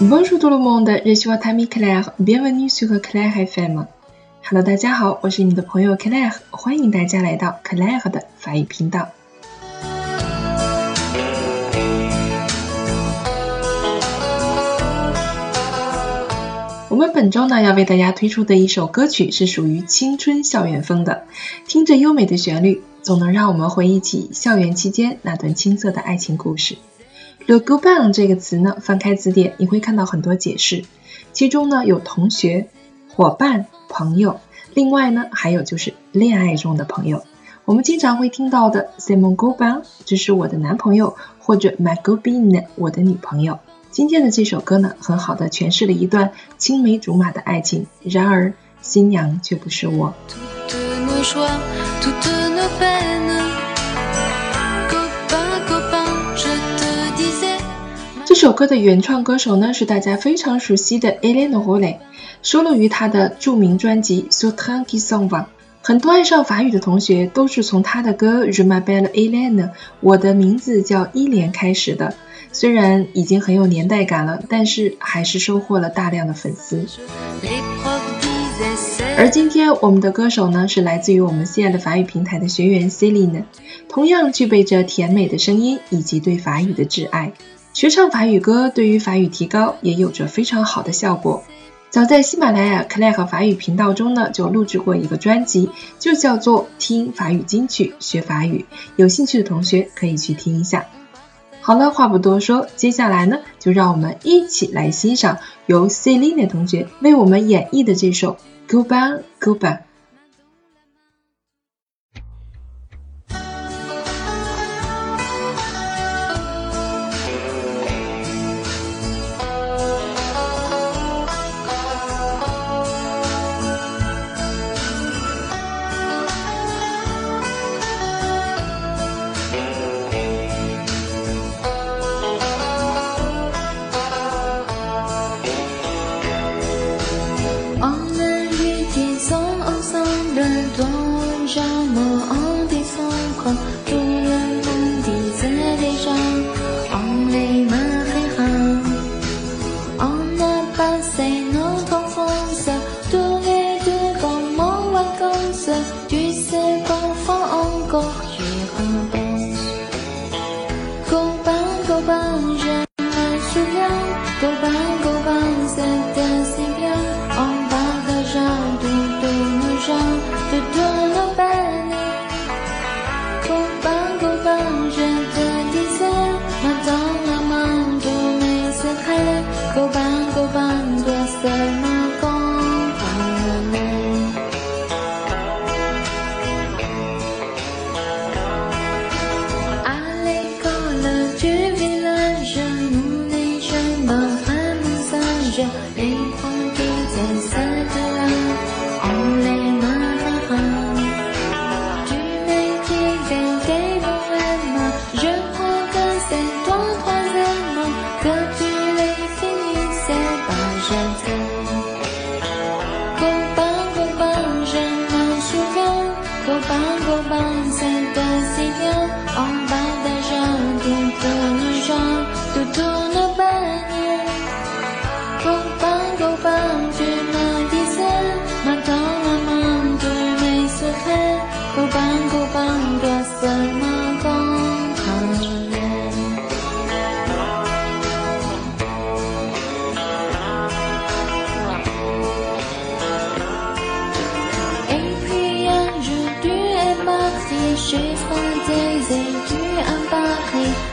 Bonjour tout le monde, je suis votre ami Claire. Bienvenue sur Claire FM. Hello，大家好，我是你的朋友 Claire，欢迎大家来到 Claire 的法语频道。我们本周呢要为大家推出的一首歌曲是属于青春校园风的，听着优美的旋律，总能让我们回忆起校园期间那段青涩的爱情故事。Le g o b a n 这个词呢，翻开字典你会看到很多解释，其中呢有同学、伙伴、朋友，另外呢还有就是恋爱中的朋友。我们经常会听到的 s i m o n g o b a n 这是我的男朋友，或者 My g o b i n 我的女朋友。今天的这首歌呢，很好的诠释了一段青梅竹马的爱情，然而新娘却不是我。这首歌的原创歌手呢是大家非常熟悉的 Hélène Rolle，收录于他的著名专辑《So t a n k y Song》。很多爱上法语的同学都是从他的歌《Je m'appelle Hélène》我的名字叫伊莲开始的。虽然已经很有年代感了，但是还是收获了大量的粉丝。而今天我们的歌手呢是来自于我们西爱的法语平台的学员 Celine，同样具备着甜美的声音以及对法语的挚爱。学唱法语歌对于法语提高也有着非常好的效果。早在喜马拉雅 Claire 法语频道中呢，就录制过一个专辑，就叫做《听法语金曲学法语》，有兴趣的同学可以去听一下。好了，话不多说，接下来呢，就让我们一起来欣赏由 Celine 同学为我们演绎的这首 Goba Goba《Go bang, go bang, zeta. 天空。可。